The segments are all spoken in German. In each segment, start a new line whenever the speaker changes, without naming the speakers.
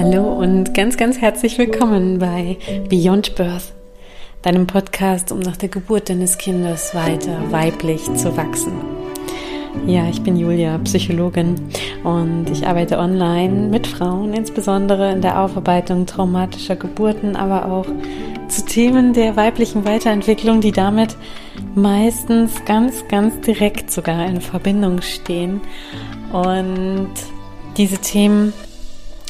Hallo und ganz, ganz herzlich willkommen bei Beyond Birth, deinem Podcast, um nach der Geburt deines Kindes weiter weiblich zu wachsen. Ja, ich bin Julia, Psychologin und ich arbeite online mit Frauen, insbesondere in der Aufarbeitung traumatischer Geburten, aber auch zu Themen der weiblichen Weiterentwicklung, die damit meistens ganz, ganz direkt sogar in Verbindung stehen. Und diese Themen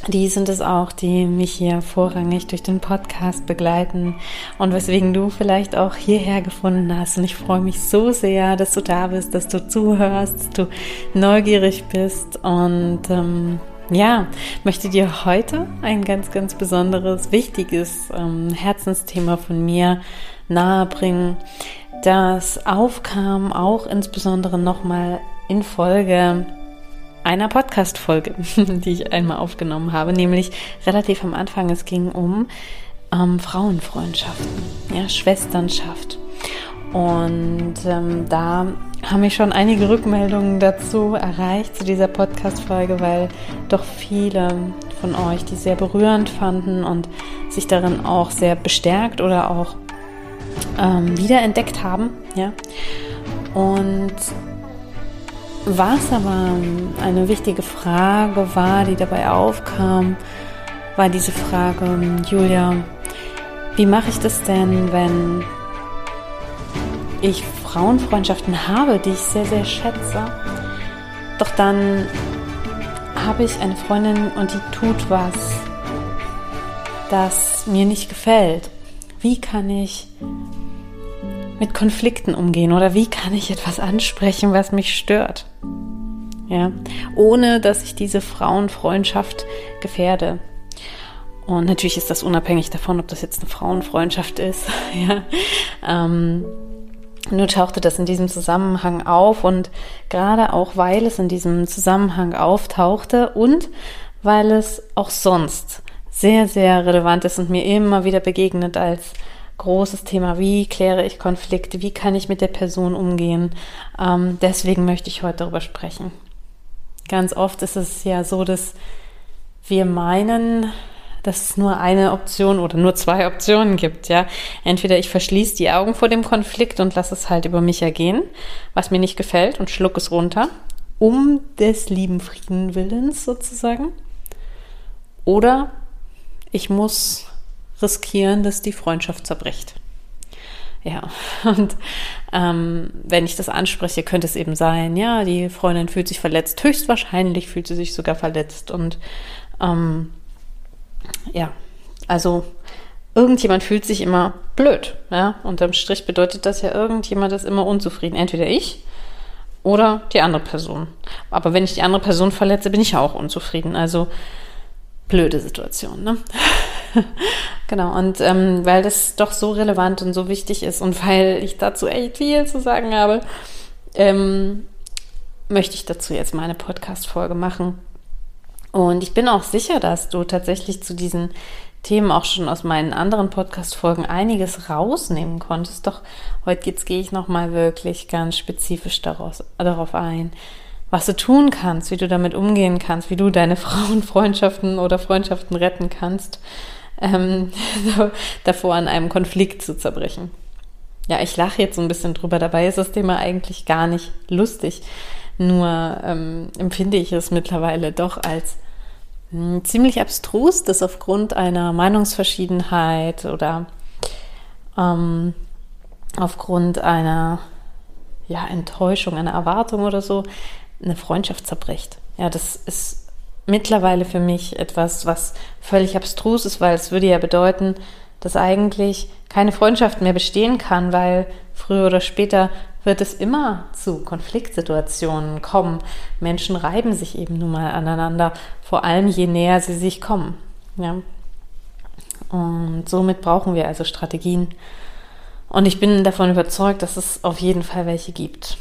die sind es auch, die mich hier vorrangig durch den Podcast begleiten und weswegen du vielleicht auch hierher gefunden hast. Und ich freue mich so sehr, dass du da bist, dass du zuhörst, dass du neugierig bist und ähm, ja, möchte dir heute ein ganz, ganz besonderes, wichtiges ähm, Herzensthema von mir nahebringen, das aufkam auch insbesondere nochmal in Folge einer Podcast-Folge, die ich einmal aufgenommen habe, nämlich relativ am Anfang. Es ging um ähm, Frauenfreundschaften, ja, Schwesternschaft. Und ähm, da haben mich schon einige Rückmeldungen dazu erreicht, zu dieser Podcast-Folge, weil doch viele von euch die sehr berührend fanden und sich darin auch sehr bestärkt oder auch ähm, wiederentdeckt haben. Ja. Und was aber eine wichtige Frage war, die dabei aufkam, war diese Frage, Julia, wie mache ich das denn, wenn ich Frauenfreundschaften habe, die ich sehr, sehr schätze, doch dann habe ich eine Freundin und die tut was, das mir nicht gefällt. Wie kann ich mit Konflikten umgehen oder wie kann ich etwas ansprechen, was mich stört? Ja, ohne dass ich diese Frauenfreundschaft gefährde. Und natürlich ist das unabhängig davon, ob das jetzt eine Frauenfreundschaft ist. ja. Ähm, nur tauchte das in diesem Zusammenhang auf und gerade auch, weil es in diesem Zusammenhang auftauchte und weil es auch sonst sehr, sehr relevant ist und mir immer wieder begegnet als großes Thema. Wie kläre ich Konflikte? Wie kann ich mit der Person umgehen? Ähm, deswegen möchte ich heute darüber sprechen. Ganz oft ist es ja so, dass wir meinen, dass es nur eine Option oder nur zwei Optionen gibt, ja. Entweder ich verschließe die Augen vor dem Konflikt und lasse es halt über mich ergehen, was mir nicht gefällt und schluck es runter, um des lieben Frieden willens sozusagen. Oder ich muss riskieren, dass die Freundschaft zerbricht. Ja, und ähm, wenn ich das anspreche, könnte es eben sein, ja, die Freundin fühlt sich verletzt. Höchstwahrscheinlich fühlt sie sich sogar verletzt. Und ähm, ja, also irgendjemand fühlt sich immer blöd. Ja? Unterm Strich bedeutet das ja, irgendjemand ist immer unzufrieden. Entweder ich oder die andere Person. Aber wenn ich die andere Person verletze, bin ich ja auch unzufrieden. Also blöde Situation, ne? genau, und ähm, weil das doch so relevant und so wichtig ist und weil ich dazu echt viel zu sagen habe, ähm, möchte ich dazu jetzt meine Podcast-Folge machen. Und ich bin auch sicher, dass du tatsächlich zu diesen Themen auch schon aus meinen anderen Podcast-Folgen einiges rausnehmen konntest. Doch heute jetzt gehe ich nochmal wirklich ganz spezifisch daraus, darauf ein was du tun kannst, wie du damit umgehen kannst, wie du deine Frauenfreundschaften oder Freundschaften retten kannst, ähm, davor an einem Konflikt zu zerbrechen. Ja, ich lache jetzt so ein bisschen drüber. Dabei ist das Thema eigentlich gar nicht lustig. Nur ähm, empfinde ich es mittlerweile doch als mh, hm, ziemlich abstrus, dass aufgrund einer Meinungsverschiedenheit oder ähm, aufgrund einer ja, Enttäuschung, einer Erwartung oder so eine Freundschaft zerbricht. Ja, das ist mittlerweile für mich etwas, was völlig abstrus ist, weil es würde ja bedeuten, dass eigentlich keine Freundschaft mehr bestehen kann, weil früher oder später wird es immer zu Konfliktsituationen kommen. Menschen reiben sich eben nun mal aneinander, vor allem je näher sie sich kommen. Ja. Und somit brauchen wir also Strategien. Und ich bin davon überzeugt, dass es auf jeden Fall welche gibt.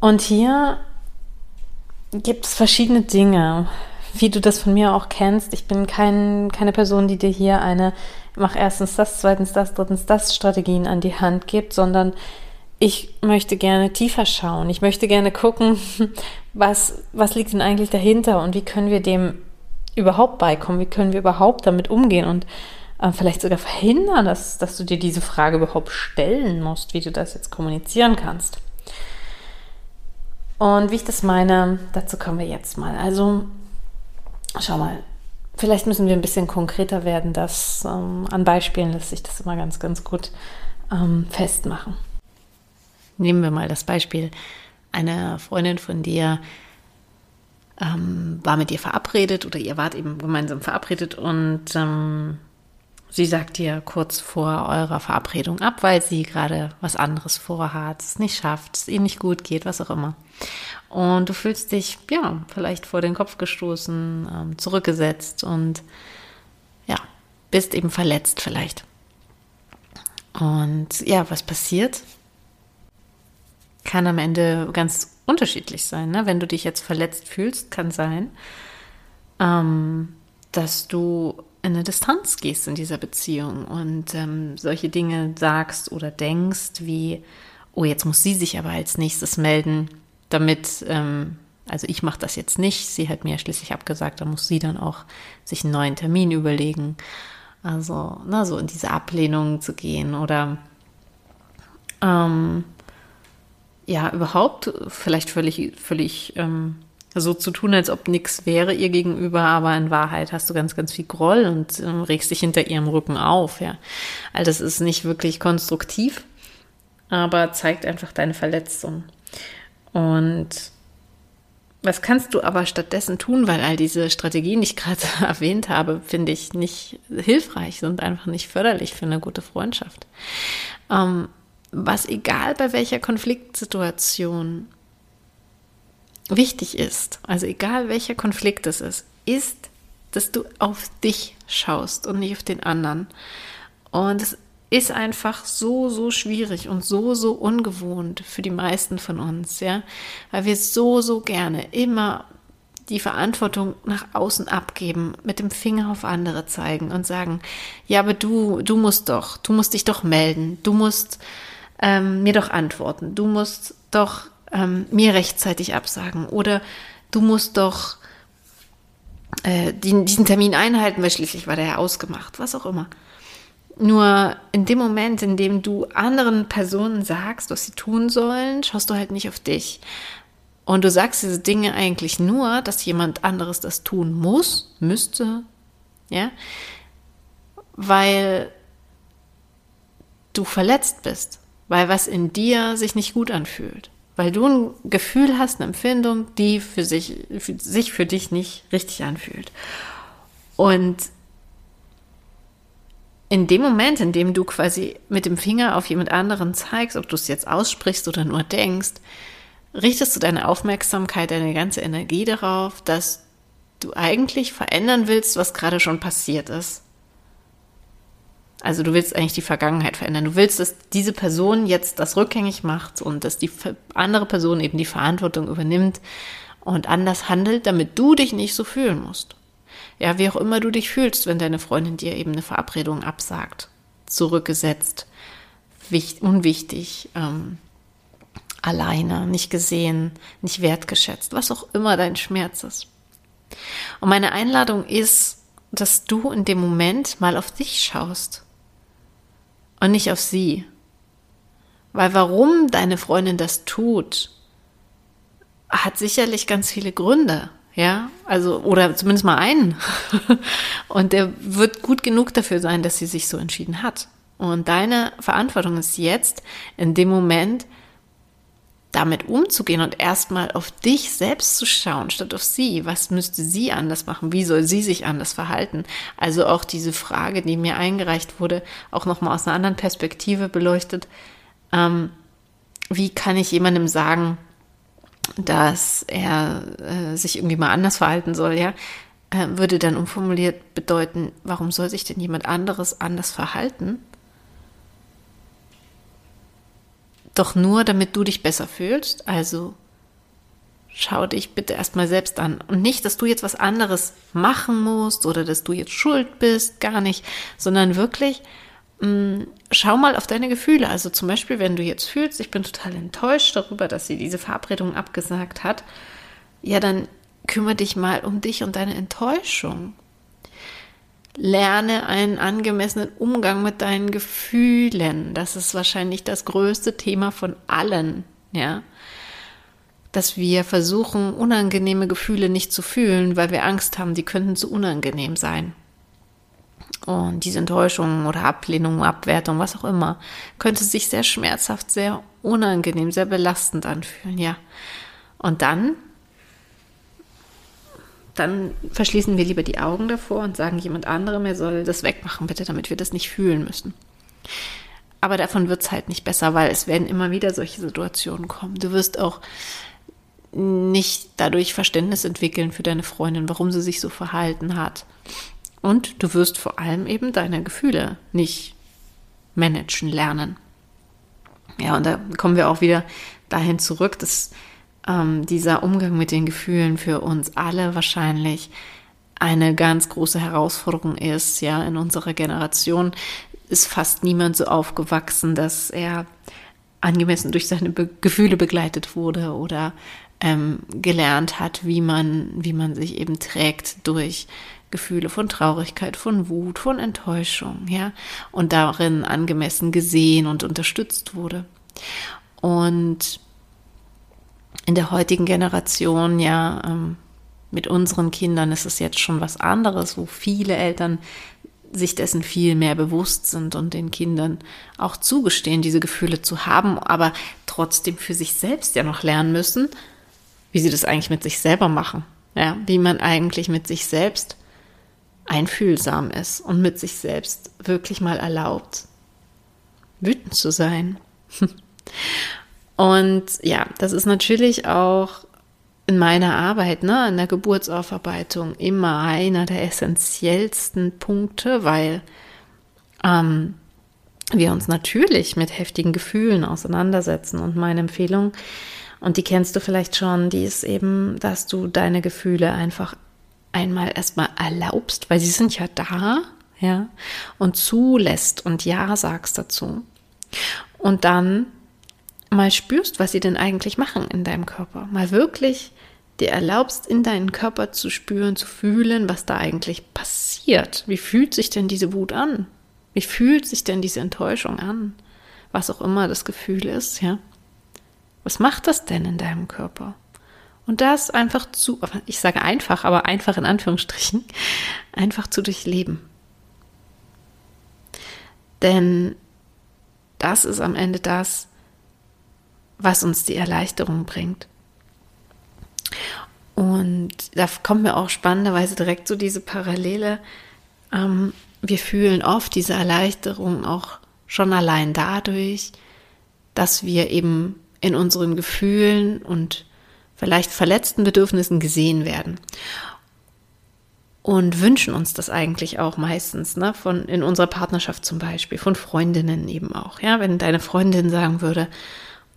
Und hier gibt es verschiedene Dinge, wie du das von mir auch kennst. Ich bin kein, keine Person, die dir hier eine mach erstens das, zweitens das, drittens das Strategien an die Hand gibt, sondern ich möchte gerne tiefer schauen. Ich möchte gerne gucken, was, was liegt denn eigentlich dahinter und wie können wir dem überhaupt beikommen? Wie können wir überhaupt damit umgehen und äh, vielleicht sogar verhindern, dass, dass du dir diese Frage überhaupt stellen musst, wie du das jetzt kommunizieren kannst? Und wie ich das meine, dazu kommen wir jetzt mal. Also, schau mal, vielleicht müssen wir ein bisschen konkreter werden, dass ähm, an Beispielen lässt sich das immer ganz, ganz gut ähm, festmachen. Nehmen wir mal das Beispiel. Eine Freundin von dir ähm, war mit dir verabredet oder ihr wart eben gemeinsam verabredet und ähm, Sie sagt dir kurz vor eurer Verabredung ab, weil sie gerade was anderes vorhat, es nicht schafft, es ihr nicht gut geht, was auch immer. Und du fühlst dich, ja, vielleicht vor den Kopf gestoßen, ähm, zurückgesetzt und ja, bist eben verletzt vielleicht. Und ja, was passiert? Kann am Ende ganz unterschiedlich sein. Ne? Wenn du dich jetzt verletzt fühlst, kann sein, ähm, dass du in eine Distanz gehst in dieser Beziehung und ähm, solche Dinge sagst oder denkst wie, oh, jetzt muss sie sich aber als nächstes melden, damit, ähm, also ich mache das jetzt nicht, sie hat mir schließlich abgesagt, da muss sie dann auch sich einen neuen Termin überlegen. Also, na, so in diese Ablehnung zu gehen oder ähm, ja, überhaupt vielleicht völlig, völlig ähm, so zu tun, als ob nichts wäre ihr gegenüber, aber in Wahrheit hast du ganz, ganz viel Groll und ähm, regst dich hinter ihrem Rücken auf, ja. All das ist nicht wirklich konstruktiv, aber zeigt einfach deine Verletzung. Und was kannst du aber stattdessen tun, weil all diese Strategien, die ich gerade erwähnt habe, finde ich nicht hilfreich, sind einfach nicht förderlich für eine gute Freundschaft. Ähm, was egal bei welcher Konfliktsituation wichtig ist, also egal welcher Konflikt es ist, ist, dass du auf dich schaust und nicht auf den anderen. Und es ist einfach so, so schwierig und so, so ungewohnt für die meisten von uns, ja, weil wir so, so gerne immer die Verantwortung nach außen abgeben, mit dem Finger auf andere zeigen und sagen, ja, aber du, du musst doch, du musst dich doch melden, du musst ähm, mir doch antworten, du musst doch ähm, mir rechtzeitig absagen oder du musst doch äh, die, diesen Termin einhalten, weil schließlich war der ja ausgemacht, was auch immer. Nur in dem Moment, in dem du anderen Personen sagst, was sie tun sollen, schaust du halt nicht auf dich. Und du sagst diese Dinge eigentlich nur, dass jemand anderes das tun muss, müsste, ja, weil du verletzt bist, weil was in dir sich nicht gut anfühlt weil du ein Gefühl hast, eine Empfindung, die für sich, für sich für dich nicht richtig anfühlt. Und in dem Moment, in dem du quasi mit dem Finger auf jemand anderen zeigst, ob du es jetzt aussprichst oder nur denkst, richtest du deine Aufmerksamkeit, deine ganze Energie darauf, dass du eigentlich verändern willst, was gerade schon passiert ist. Also du willst eigentlich die Vergangenheit verändern. Du willst, dass diese Person jetzt das rückgängig macht und dass die andere Person eben die Verantwortung übernimmt und anders handelt, damit du dich nicht so fühlen musst. Ja, wie auch immer du dich fühlst, wenn deine Freundin dir eben eine Verabredung absagt, zurückgesetzt, wichtig, unwichtig, ähm, alleine, nicht gesehen, nicht wertgeschätzt, was auch immer dein Schmerz ist. Und meine Einladung ist, dass du in dem Moment mal auf dich schaust und nicht auf sie. Weil warum deine Freundin das tut, hat sicherlich ganz viele Gründe, ja, also, oder zumindest mal einen. und der wird gut genug dafür sein, dass sie sich so entschieden hat. Und deine Verantwortung ist jetzt, in dem Moment, damit umzugehen und erstmal auf dich selbst zu schauen, statt auf sie. Was müsste sie anders machen? Wie soll sie sich anders verhalten? Also auch diese Frage, die mir eingereicht wurde, auch nochmal aus einer anderen Perspektive beleuchtet. Ähm, wie kann ich jemandem sagen, dass er äh, sich irgendwie mal anders verhalten soll, ja? Äh, würde dann umformuliert bedeuten, warum soll sich denn jemand anderes anders verhalten? Doch nur, damit du dich besser fühlst. Also schau dich bitte erstmal selbst an. Und nicht, dass du jetzt was anderes machen musst oder dass du jetzt schuld bist, gar nicht, sondern wirklich mm, schau mal auf deine Gefühle. Also zum Beispiel, wenn du jetzt fühlst, ich bin total enttäuscht darüber, dass sie diese Verabredung abgesagt hat, ja, dann kümmere dich mal um dich und deine Enttäuschung. Lerne einen angemessenen Umgang mit deinen Gefühlen. Das ist wahrscheinlich das größte Thema von allen, ja. Dass wir versuchen, unangenehme Gefühle nicht zu fühlen, weil wir Angst haben, die könnten zu unangenehm sein. Und diese Enttäuschung oder Ablehnung, Abwertung, was auch immer, könnte sich sehr schmerzhaft, sehr unangenehm, sehr belastend anfühlen, ja. Und dann dann verschließen wir lieber die Augen davor und sagen jemand anderem, er soll das wegmachen, bitte, damit wir das nicht fühlen müssen. Aber davon wird es halt nicht besser, weil es werden immer wieder solche Situationen kommen. Du wirst auch nicht dadurch Verständnis entwickeln für deine Freundin, warum sie sich so verhalten hat. Und du wirst vor allem eben deine Gefühle nicht managen lernen. Ja, und da kommen wir auch wieder dahin zurück, dass ähm, dieser Umgang mit den Gefühlen für uns alle wahrscheinlich eine ganz große Herausforderung ist. Ja, in unserer Generation ist fast niemand so aufgewachsen, dass er angemessen durch seine Be Gefühle begleitet wurde oder ähm, gelernt hat, wie man, wie man sich eben trägt durch Gefühle von Traurigkeit, von Wut, von Enttäuschung, ja, und darin angemessen gesehen und unterstützt wurde. Und in der heutigen Generation, ja, ähm, mit unseren Kindern ist es jetzt schon was anderes, wo viele Eltern sich dessen viel mehr bewusst sind und den Kindern auch zugestehen, diese Gefühle zu haben, aber trotzdem für sich selbst ja noch lernen müssen, wie sie das eigentlich mit sich selber machen. Ja, wie man eigentlich mit sich selbst einfühlsam ist und mit sich selbst wirklich mal erlaubt, wütend zu sein. Und ja, das ist natürlich auch in meiner Arbeit, ne, in der Geburtsaufarbeitung immer einer der essentiellsten Punkte, weil ähm, wir uns natürlich mit heftigen Gefühlen auseinandersetzen. Und meine Empfehlung, und die kennst du vielleicht schon, die ist eben, dass du deine Gefühle einfach einmal erstmal erlaubst, weil sie sind ja da, ja, und zulässt und Ja sagst dazu. Und dann mal spürst, was sie denn eigentlich machen in deinem Körper. Mal wirklich dir erlaubst, in deinen Körper zu spüren, zu fühlen, was da eigentlich passiert. Wie fühlt sich denn diese Wut an? Wie fühlt sich denn diese Enttäuschung an? Was auch immer das Gefühl ist, ja. Was macht das denn in deinem Körper? Und das einfach zu, ich sage einfach, aber einfach in Anführungsstrichen, einfach zu durchleben. Denn das ist am Ende das, was uns die Erleichterung bringt. Und da kommt mir auch spannenderweise direkt so diese Parallele. Ähm, wir fühlen oft diese Erleichterung auch schon allein dadurch, dass wir eben in unseren Gefühlen und vielleicht verletzten Bedürfnissen gesehen werden. Und wünschen uns das eigentlich auch meistens, ne? Von in unserer Partnerschaft zum Beispiel, von Freundinnen eben auch. Ja, wenn deine Freundin sagen würde,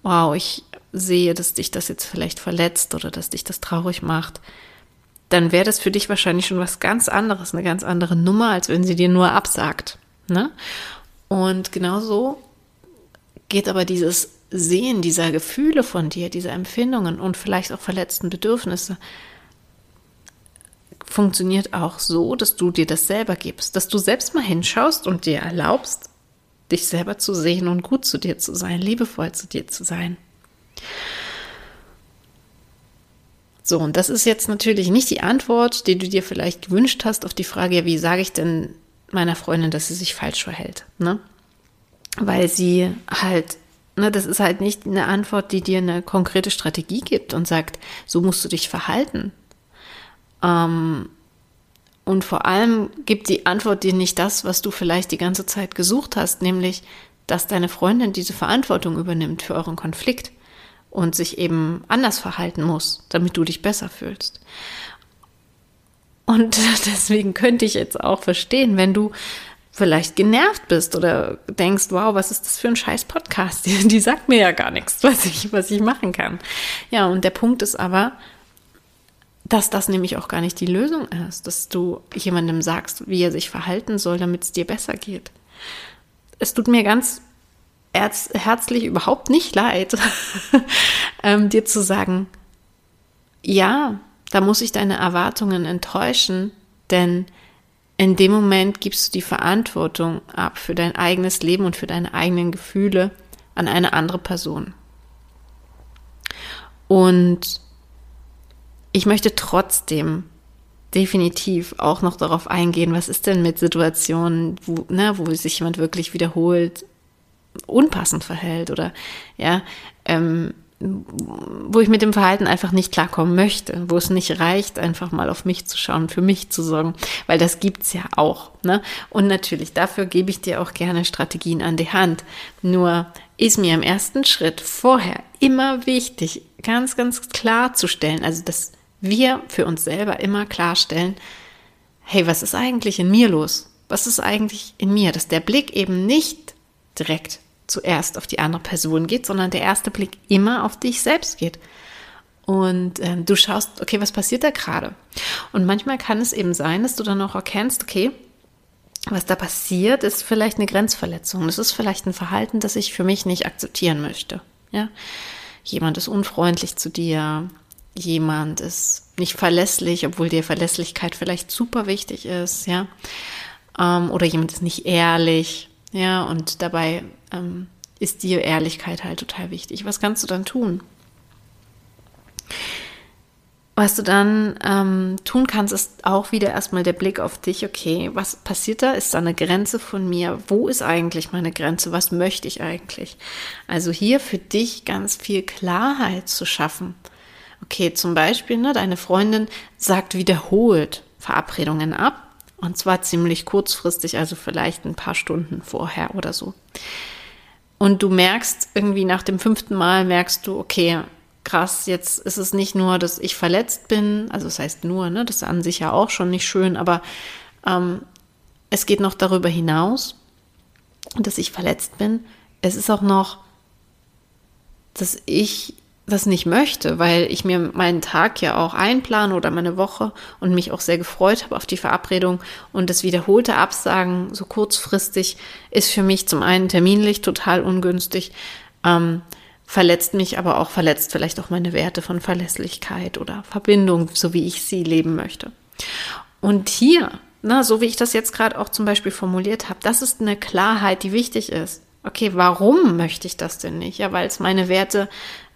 wow, ich sehe, dass dich das jetzt vielleicht verletzt oder dass dich das traurig macht, dann wäre das für dich wahrscheinlich schon was ganz anderes, eine ganz andere Nummer, als wenn sie dir nur absagt. Ne? Und genauso geht aber dieses Sehen dieser Gefühle von dir, dieser Empfindungen und vielleicht auch verletzten Bedürfnisse, funktioniert auch so, dass du dir das selber gibst, dass du selbst mal hinschaust und dir erlaubst, dich selber zu sehen und gut zu dir zu sein, liebevoll zu dir zu sein. So, und das ist jetzt natürlich nicht die Antwort, die du dir vielleicht gewünscht hast auf die Frage, wie sage ich denn meiner Freundin, dass sie sich falsch verhält, ne? Weil sie halt, ne, das ist halt nicht eine Antwort, die dir eine konkrete Strategie gibt und sagt, so musst du dich verhalten. Ähm, und vor allem gibt die Antwort dir nicht das, was du vielleicht die ganze Zeit gesucht hast, nämlich, dass deine Freundin diese Verantwortung übernimmt für euren Konflikt und sich eben anders verhalten muss, damit du dich besser fühlst. Und deswegen könnte ich jetzt auch verstehen, wenn du vielleicht genervt bist oder denkst, wow, was ist das für ein scheiß Podcast? Die, die sagt mir ja gar nichts, was ich, was ich machen kann. Ja, und der Punkt ist aber, dass das nämlich auch gar nicht die Lösung ist, dass du jemandem sagst, wie er sich verhalten soll, damit es dir besser geht. Es tut mir ganz herzlich überhaupt nicht leid, ähm, dir zu sagen, ja, da muss ich deine Erwartungen enttäuschen, denn in dem Moment gibst du die Verantwortung ab für dein eigenes Leben und für deine eigenen Gefühle an eine andere Person. Und ich möchte trotzdem definitiv auch noch darauf eingehen, was ist denn mit Situationen, wo, ne, wo sich jemand wirklich wiederholt, unpassend verhält oder ja, ähm, wo ich mit dem Verhalten einfach nicht klarkommen möchte, wo es nicht reicht, einfach mal auf mich zu schauen, für mich zu sorgen, weil das gibt's ja auch. Ne? Und natürlich, dafür gebe ich dir auch gerne Strategien an die Hand. Nur ist mir im ersten Schritt vorher immer wichtig, ganz, ganz klar zu stellen, also dass wir für uns selber immer klarstellen, hey, was ist eigentlich in mir los? Was ist eigentlich in mir? Dass der Blick eben nicht direkt zuerst auf die andere Person geht, sondern der erste Blick immer auf dich selbst geht. Und äh, du schaust, okay, was passiert da gerade? Und manchmal kann es eben sein, dass du dann auch erkennst, okay, was da passiert, ist vielleicht eine Grenzverletzung. Das ist vielleicht ein Verhalten, das ich für mich nicht akzeptieren möchte. Ja? Jemand ist unfreundlich zu dir, jemand ist nicht verlässlich, obwohl dir Verlässlichkeit vielleicht super wichtig ist, ja. Ähm, oder jemand ist nicht ehrlich, ja, und dabei ähm, ist dir Ehrlichkeit halt total wichtig. Was kannst du dann tun? Was du dann ähm, tun kannst, ist auch wieder erstmal der Blick auf dich. Okay, was passiert da? Ist da eine Grenze von mir? Wo ist eigentlich meine Grenze? Was möchte ich eigentlich? Also hier für dich ganz viel Klarheit zu schaffen. Okay, zum Beispiel, ne, deine Freundin sagt wiederholt Verabredungen ab. Und zwar ziemlich kurzfristig, also vielleicht ein paar Stunden vorher oder so. Und du merkst irgendwie nach dem fünften Mal, merkst du, okay, krass, jetzt ist es nicht nur, dass ich verletzt bin, also das heißt nur, ne, das ist an sich ja auch schon nicht schön, aber ähm, es geht noch darüber hinaus, dass ich verletzt bin. Es ist auch noch, dass ich das nicht möchte, weil ich mir meinen Tag ja auch einplane oder meine Woche und mich auch sehr gefreut habe auf die Verabredung und das wiederholte Absagen so kurzfristig ist für mich zum einen terminlich total ungünstig, ähm, verletzt mich aber auch, verletzt vielleicht auch meine Werte von Verlässlichkeit oder Verbindung, so wie ich sie leben möchte. Und hier, na, so wie ich das jetzt gerade auch zum Beispiel formuliert habe, das ist eine Klarheit, die wichtig ist. Okay, warum möchte ich das denn nicht? Ja, weil es meine Werte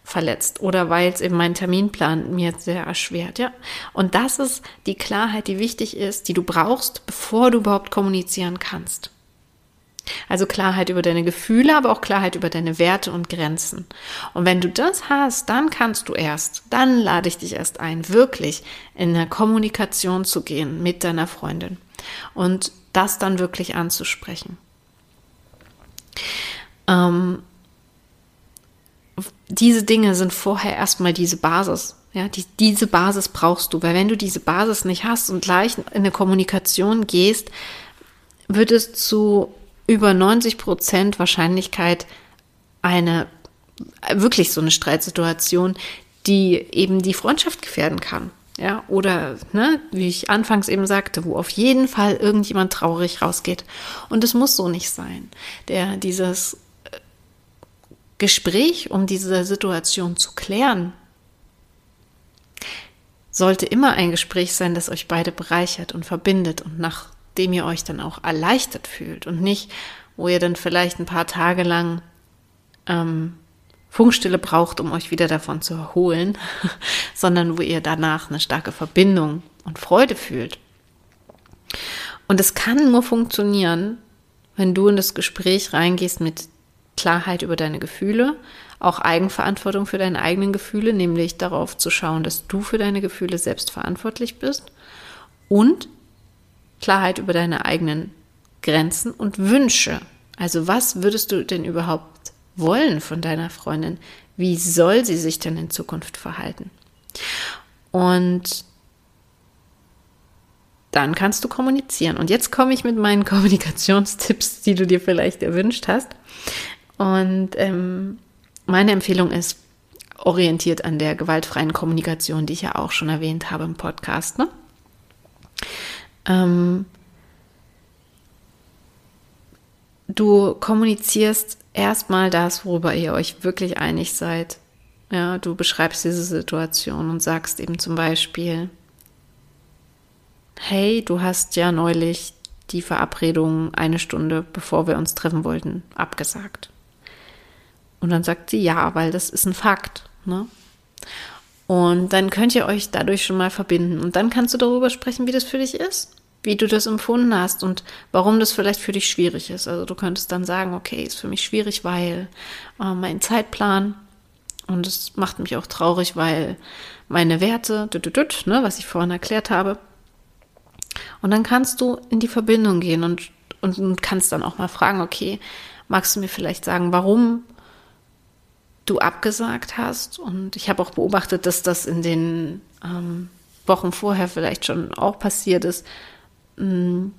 verletzt oder weil es eben meinen Terminplan mir sehr erschwert, ja. Und das ist die Klarheit, die wichtig ist, die du brauchst, bevor du überhaupt kommunizieren kannst. Also Klarheit über deine Gefühle, aber auch Klarheit über deine Werte und Grenzen. Und wenn du das hast, dann kannst du erst, dann lade ich dich erst ein, wirklich in eine Kommunikation zu gehen mit deiner Freundin und das dann wirklich anzusprechen. Ähm, diese Dinge sind vorher erstmal diese Basis. Ja, die, diese Basis brauchst du, weil wenn du diese Basis nicht hast und gleich in eine Kommunikation gehst, wird es zu über 90 Prozent Wahrscheinlichkeit eine wirklich so eine Streitsituation, die eben die Freundschaft gefährden kann. Ja, oder, ne, wie ich anfangs eben sagte, wo auf jeden Fall irgendjemand traurig rausgeht. Und es muss so nicht sein. Der, dieses Gespräch, um diese Situation zu klären, sollte immer ein Gespräch sein, das euch beide bereichert und verbindet und nachdem ihr euch dann auch erleichtert fühlt und nicht, wo ihr dann vielleicht ein paar Tage lang ähm, Funkstille braucht, um euch wieder davon zu erholen, sondern wo ihr danach eine starke Verbindung und Freude fühlt. Und es kann nur funktionieren, wenn du in das Gespräch reingehst mit Klarheit über deine Gefühle, auch Eigenverantwortung für deine eigenen Gefühle, nämlich darauf zu schauen, dass du für deine Gefühle selbst verantwortlich bist und Klarheit über deine eigenen Grenzen und Wünsche. Also was würdest du denn überhaupt wollen von deiner Freundin? Wie soll sie sich denn in Zukunft verhalten? Und dann kannst du kommunizieren. Und jetzt komme ich mit meinen Kommunikationstipps, die du dir vielleicht erwünscht hast. Und ähm, meine Empfehlung ist, orientiert an der gewaltfreien Kommunikation, die ich ja auch schon erwähnt habe im Podcast. Ne? Ähm, du kommunizierst erstmal das, worüber ihr euch wirklich einig seid. Ja, du beschreibst diese Situation und sagst eben zum Beispiel, hey, du hast ja neulich die Verabredung eine Stunde bevor wir uns treffen wollten, abgesagt. Und dann sagt sie ja, weil das ist ein Fakt. Ne? Und dann könnt ihr euch dadurch schon mal verbinden. Und dann kannst du darüber sprechen, wie das für dich ist, wie du das empfunden hast und warum das vielleicht für dich schwierig ist. Also du könntest dann sagen, okay, ist für mich schwierig, weil äh, mein Zeitplan und es macht mich auch traurig, weil meine Werte, ne, was ich vorhin erklärt habe. Und dann kannst du in die Verbindung gehen und, und, und kannst dann auch mal fragen, okay, magst du mir vielleicht sagen, warum du abgesagt hast? Und ich habe auch beobachtet, dass das in den ähm, Wochen vorher vielleicht schon auch passiert ist. Hm,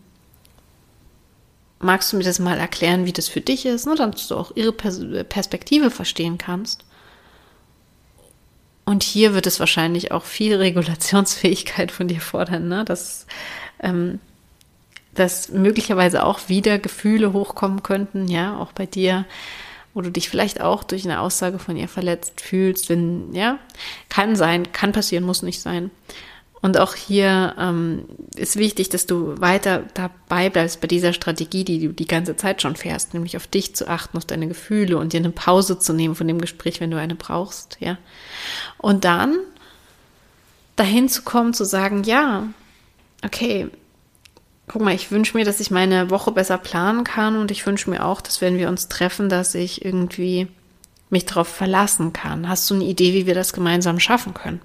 magst du mir das mal erklären, wie das für dich ist, ne, damit du auch ihre Perspektive verstehen kannst? Und hier wird es wahrscheinlich auch viel Regulationsfähigkeit von dir fordern, ne? dass, ähm, dass möglicherweise auch wieder Gefühle hochkommen könnten, ja, auch bei dir, wo du dich vielleicht auch durch eine Aussage von ihr verletzt fühlst, wenn, ja, kann sein, kann passieren, muss nicht sein. Und auch hier ähm, ist wichtig, dass du weiter dabei bleibst bei dieser Strategie, die du die ganze Zeit schon fährst, nämlich auf dich zu achten, auf deine Gefühle und dir eine Pause zu nehmen von dem Gespräch, wenn du eine brauchst, ja. Und dann dahin zu kommen, zu sagen, ja, okay, guck mal, ich wünsche mir, dass ich meine Woche besser planen kann und ich wünsche mir auch, dass wenn wir uns treffen, dass ich irgendwie mich darauf verlassen kann. Hast du eine Idee, wie wir das gemeinsam schaffen können?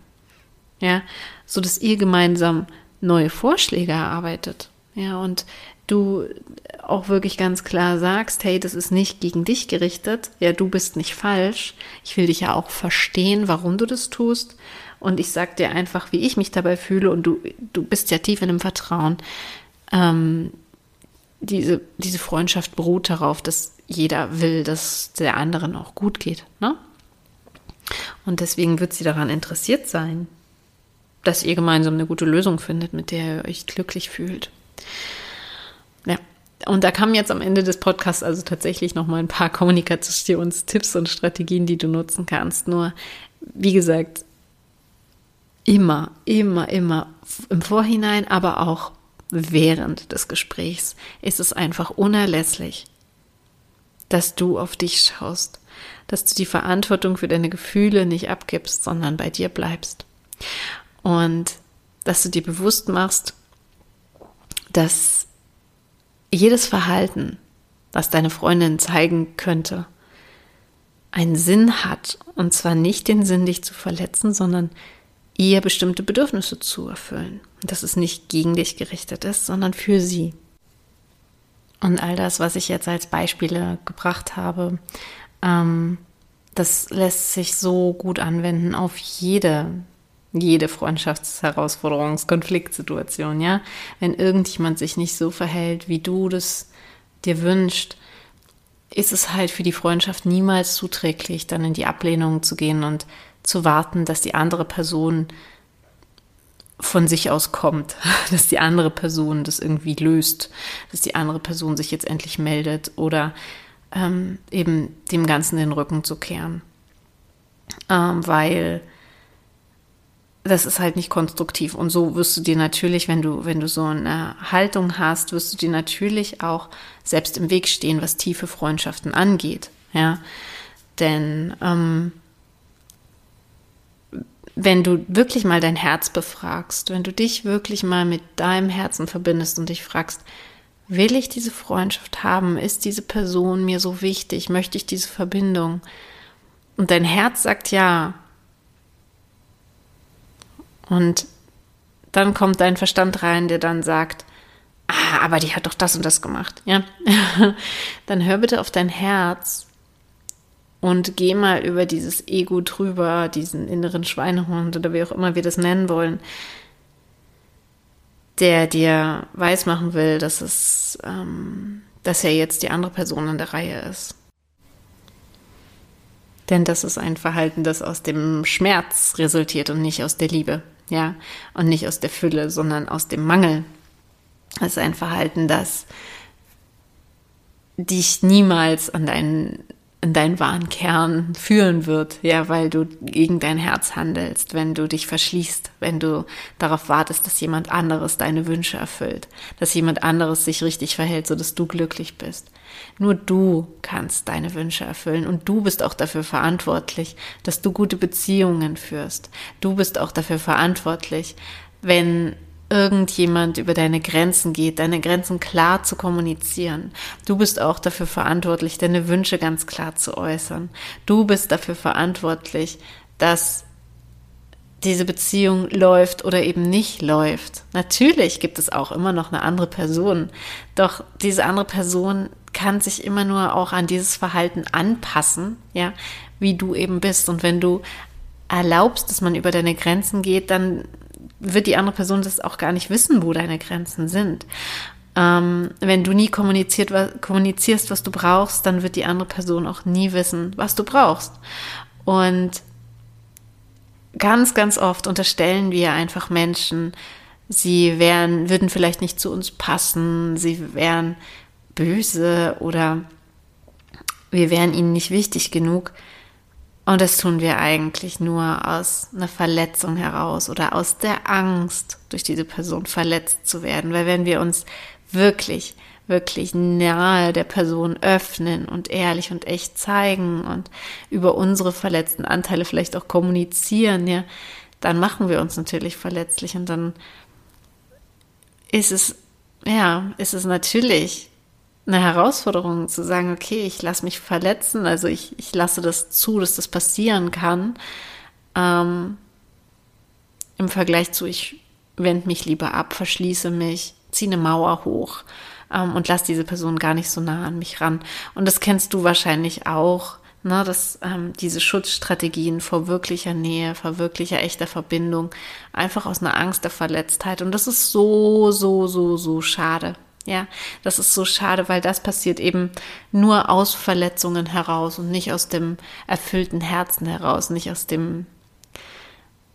Ja, so dass ihr gemeinsam neue Vorschläge erarbeitet. Ja, und du auch wirklich ganz klar sagst, hey, das ist nicht gegen dich gerichtet. Ja, du bist nicht falsch. Ich will dich ja auch verstehen, warum du das tust. Und ich sag dir einfach, wie ich mich dabei fühle. Und du, du bist ja tief in dem Vertrauen. Ähm, diese, diese Freundschaft beruht darauf, dass jeder will, dass der anderen auch gut geht. Ne? Und deswegen wird sie daran interessiert sein, dass ihr gemeinsam eine gute Lösung findet, mit der ihr euch glücklich fühlt. Ja. Und da kamen jetzt am Ende des Podcasts also tatsächlich noch mal ein paar Kommunikationstipps und Strategien, die du nutzen kannst. Nur, wie gesagt, immer, immer, immer im Vorhinein, aber auch während des Gesprächs ist es einfach unerlässlich, dass du auf dich schaust, dass du die Verantwortung für deine Gefühle nicht abgibst, sondern bei dir bleibst. Und dass du dir bewusst machst, dass jedes Verhalten, was deine Freundin zeigen könnte, einen Sinn hat. Und zwar nicht den Sinn, dich zu verletzen, sondern ihr bestimmte Bedürfnisse zu erfüllen. Und dass es nicht gegen dich gerichtet ist, sondern für sie. Und all das, was ich jetzt als Beispiele gebracht habe, ähm, das lässt sich so gut anwenden auf jede jede Freundschaftsherausforderungskonfliktsituation, ja. Wenn irgendjemand sich nicht so verhält, wie du das dir wünscht, ist es halt für die Freundschaft niemals zuträglich, dann in die Ablehnung zu gehen und zu warten, dass die andere Person von sich aus kommt, dass die andere Person das irgendwie löst, dass die andere Person sich jetzt endlich meldet oder ähm, eben dem Ganzen den Rücken zu kehren. Ähm, weil das ist halt nicht konstruktiv. Und so wirst du dir natürlich, wenn du, wenn du so eine Haltung hast, wirst du dir natürlich auch selbst im Weg stehen, was tiefe Freundschaften angeht. Ja, denn ähm, wenn du wirklich mal dein Herz befragst, wenn du dich wirklich mal mit deinem Herzen verbindest und dich fragst, will ich diese Freundschaft haben? Ist diese Person mir so wichtig? Möchte ich diese Verbindung? Und dein Herz sagt ja, und dann kommt dein Verstand rein, der dann sagt, ah, aber die hat doch das und das gemacht, ja. dann hör bitte auf dein Herz und geh mal über dieses Ego drüber, diesen inneren Schweinehund oder wie auch immer wir das nennen wollen, der dir weismachen will, dass es, ähm, dass er jetzt die andere Person in der Reihe ist. Denn das ist ein Verhalten, das aus dem Schmerz resultiert und nicht aus der Liebe ja, und nicht aus der Fülle, sondern aus dem Mangel. Das ist ein Verhalten, das dich niemals an deinen in deinen wahren Kern führen wird, ja, weil du gegen dein Herz handelst, wenn du dich verschließt, wenn du darauf wartest, dass jemand anderes deine Wünsche erfüllt, dass jemand anderes sich richtig verhält, so dass du glücklich bist. Nur du kannst deine Wünsche erfüllen und du bist auch dafür verantwortlich, dass du gute Beziehungen führst. Du bist auch dafür verantwortlich, wenn irgendjemand über deine Grenzen geht, deine Grenzen klar zu kommunizieren. Du bist auch dafür verantwortlich, deine Wünsche ganz klar zu äußern. Du bist dafür verantwortlich, dass diese Beziehung läuft oder eben nicht läuft. Natürlich gibt es auch immer noch eine andere Person, doch diese andere Person kann sich immer nur auch an dieses Verhalten anpassen, ja, wie du eben bist. Und wenn du erlaubst, dass man über deine Grenzen geht, dann wird die andere Person das auch gar nicht wissen, wo deine Grenzen sind. Ähm, wenn du nie kommuniziert, was, kommunizierst, was du brauchst, dann wird die andere Person auch nie wissen, was du brauchst. Und ganz, ganz oft unterstellen wir einfach Menschen, sie wären, würden vielleicht nicht zu uns passen, sie wären böse oder wir wären ihnen nicht wichtig genug. Und das tun wir eigentlich nur aus einer Verletzung heraus oder aus der Angst, durch diese Person verletzt zu werden. Weil wenn wir uns wirklich, wirklich nahe der Person öffnen und ehrlich und echt zeigen und über unsere verletzten Anteile vielleicht auch kommunizieren, ja, dann machen wir uns natürlich verletzlich und dann ist es, ja, ist es natürlich eine Herausforderung zu sagen, okay, ich lasse mich verletzen, also ich, ich lasse das zu, dass das passieren kann, ähm, im Vergleich zu, ich wende mich lieber ab, verschließe mich, ziehe eine Mauer hoch ähm, und lasse diese Person gar nicht so nah an mich ran. Und das kennst du wahrscheinlich auch, ne, dass ähm, diese Schutzstrategien vor wirklicher Nähe, vor wirklicher echter Verbindung, einfach aus einer Angst der Verletztheit. Und das ist so, so, so, so schade. Ja, das ist so schade, weil das passiert eben nur aus Verletzungen heraus und nicht aus dem erfüllten Herzen heraus, nicht aus dem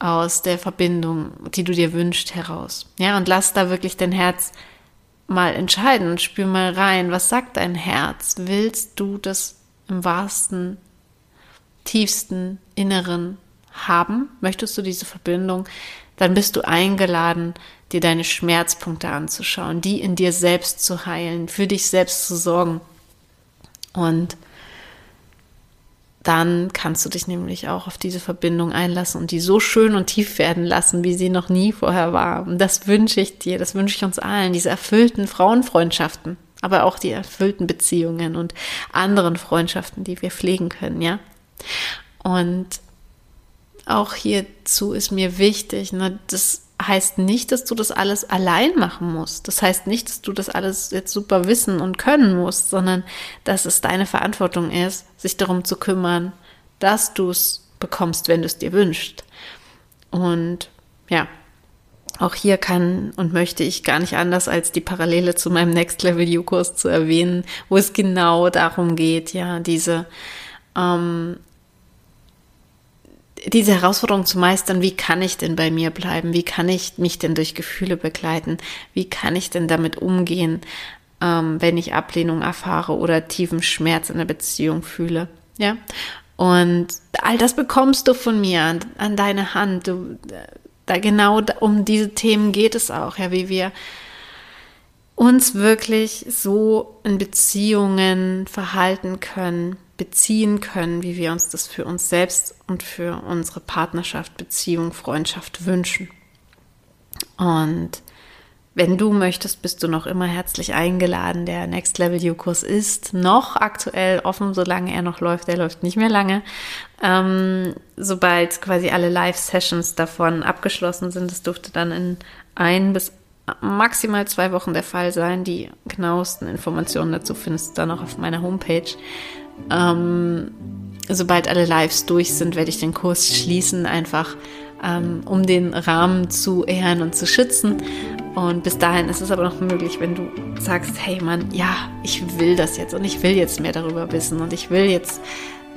aus der Verbindung, die du dir wünschst, heraus. Ja, und lass da wirklich dein Herz mal entscheiden und spür mal rein, was sagt dein Herz? Willst du das im wahrsten, tiefsten Inneren haben? Möchtest du diese Verbindung? Dann bist du eingeladen, dir deine Schmerzpunkte anzuschauen, die in dir selbst zu heilen, für dich selbst zu sorgen. Und dann kannst du dich nämlich auch auf diese Verbindung einlassen und die so schön und tief werden lassen, wie sie noch nie vorher war. Und das wünsche ich dir, das wünsche ich uns allen, diese erfüllten Frauenfreundschaften, aber auch die erfüllten Beziehungen und anderen Freundschaften, die wir pflegen können, ja. Und auch hierzu ist mir wichtig, ne, das heißt nicht, dass du das alles allein machen musst. Das heißt nicht, dass du das alles jetzt super wissen und können musst, sondern dass es deine Verantwortung ist, sich darum zu kümmern, dass du es bekommst, wenn du es dir wünschst. Und ja, auch hier kann und möchte ich gar nicht anders als die Parallele zu meinem Next Level U-Kurs zu erwähnen, wo es genau darum geht, ja, diese ähm, diese Herausforderung zu meistern, wie kann ich denn bei mir bleiben? Wie kann ich mich denn durch Gefühle begleiten? Wie kann ich denn damit umgehen, ähm, wenn ich Ablehnung erfahre oder tiefen Schmerz in der Beziehung fühle? Ja. Und all das bekommst du von mir an, an deine Hand. Du, da genau um diese Themen geht es auch, ja, wie wir uns wirklich so in Beziehungen verhalten können, beziehen können, wie wir uns das für uns selbst und für unsere Partnerschaft, Beziehung, Freundschaft wünschen. Und wenn du möchtest, bist du noch immer herzlich eingeladen. Der Next Level You-Kurs ist noch aktuell offen, solange er noch läuft. Er läuft nicht mehr lange. Ähm, sobald quasi alle Live-Sessions davon abgeschlossen sind, das dürfte dann in ein bis maximal zwei Wochen der Fall sein. Die genauesten Informationen dazu findest du dann auch auf meiner Homepage. Ähm, sobald alle Lives durch sind, werde ich den Kurs schließen, einfach ähm, um den Rahmen zu ehren und zu schützen. Und bis dahin ist es aber noch möglich, wenn du sagst, hey Mann, ja, ich will das jetzt und ich will jetzt mehr darüber wissen und ich will jetzt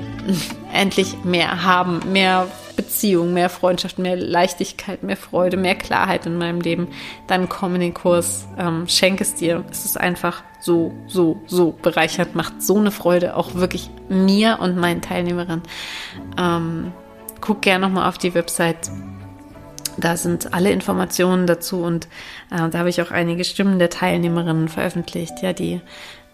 endlich mehr haben, mehr Beziehung, mehr Freundschaft, mehr Leichtigkeit, mehr Freude, mehr Klarheit in meinem Leben, dann komm in den Kurs, ähm, schenk es dir. Es ist einfach so, so, so bereichernd, macht so eine Freude, auch wirklich mir und meinen Teilnehmerinnen. Ähm, guck gerne nochmal auf die Website. Da sind alle Informationen dazu und äh, da habe ich auch einige Stimmen der Teilnehmerinnen veröffentlicht, ja, die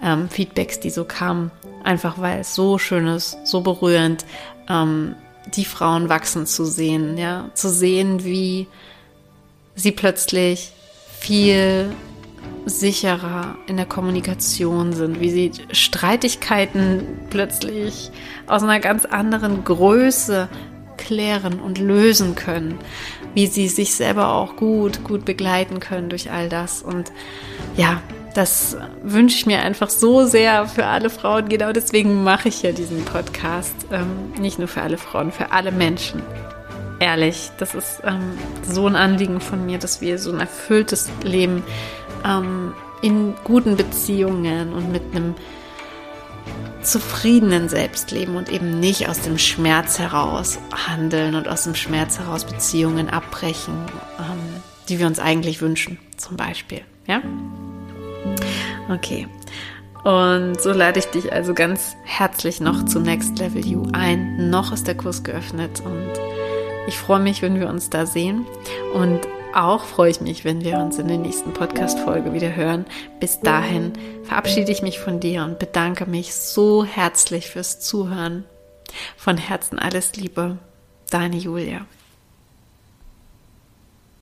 ähm, Feedbacks, die so kamen, einfach weil es so schön ist, so berührend, ähm, die Frauen wachsen zu sehen, ja, zu sehen, wie sie plötzlich viel sicherer in der Kommunikation sind, wie sie Streitigkeiten plötzlich aus einer ganz anderen Größe klären und lösen können, wie sie sich selber auch gut, gut begleiten können durch all das. Und ja, das wünsche ich mir einfach so sehr für alle Frauen. Genau deswegen mache ich ja diesen Podcast. Ähm, nicht nur für alle Frauen, für alle Menschen. Ehrlich, das ist ähm, so ein Anliegen von mir, dass wir so ein erfülltes Leben ähm, in guten Beziehungen und mit einem zufriedenen Selbstleben und eben nicht aus dem Schmerz heraus handeln und aus dem Schmerz heraus Beziehungen abbrechen, ähm, die wir uns eigentlich wünschen, zum Beispiel. Ja? Okay. Und so lade ich dich also ganz herzlich noch zu Next Level You ein. Noch ist der Kurs geöffnet und ich freue mich, wenn wir uns da sehen. Und auch freue ich mich, wenn wir uns in der nächsten Podcast-Folge wieder hören. Bis dahin verabschiede ich mich von dir und bedanke mich so herzlich fürs Zuhören. Von Herzen alles Liebe. Deine Julia.